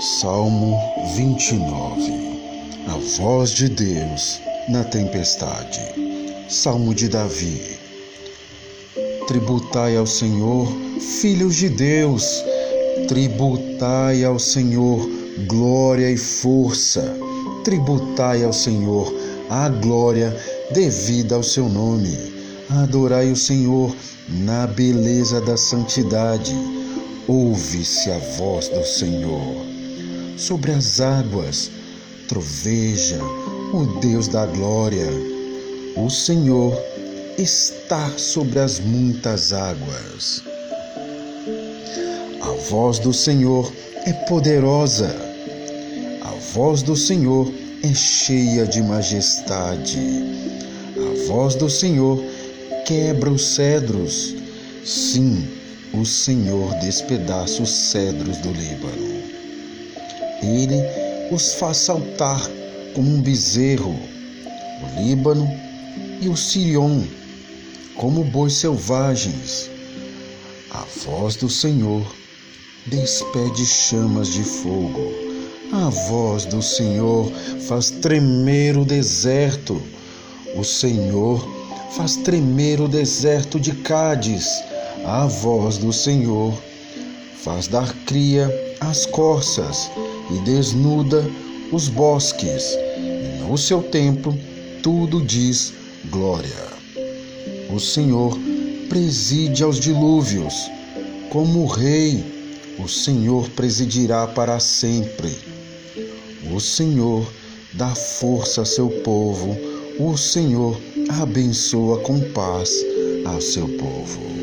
Salmo 29 A voz de Deus na tempestade. Salmo de Davi. Tributai ao Senhor, filhos de Deus, tributai ao Senhor glória e força. Tributai ao Senhor a glória devida ao seu nome. Adorai o Senhor na beleza da santidade. Ouve-se a voz do Senhor sobre as águas, troveja o Deus da glória. O Senhor está sobre as muitas águas. A voz do Senhor é poderosa. A voz do Senhor é cheia de majestade. A voz do Senhor quebra os cedros. Sim, o Senhor despedaça os cedros do Líbano. Ele os faz saltar como um bezerro, o Líbano e o Sirion, como bois selvagens. A voz do Senhor despede chamas de fogo. A voz do Senhor faz tremer o deserto. O Senhor faz tremer o deserto de Cádiz. A voz do Senhor faz dar cria às corças e desnuda os bosques, e no seu templo tudo diz glória. O Senhor preside aos dilúvios, como rei, o Senhor presidirá para sempre. O Senhor dá força a seu povo, o Senhor abençoa com paz a seu povo.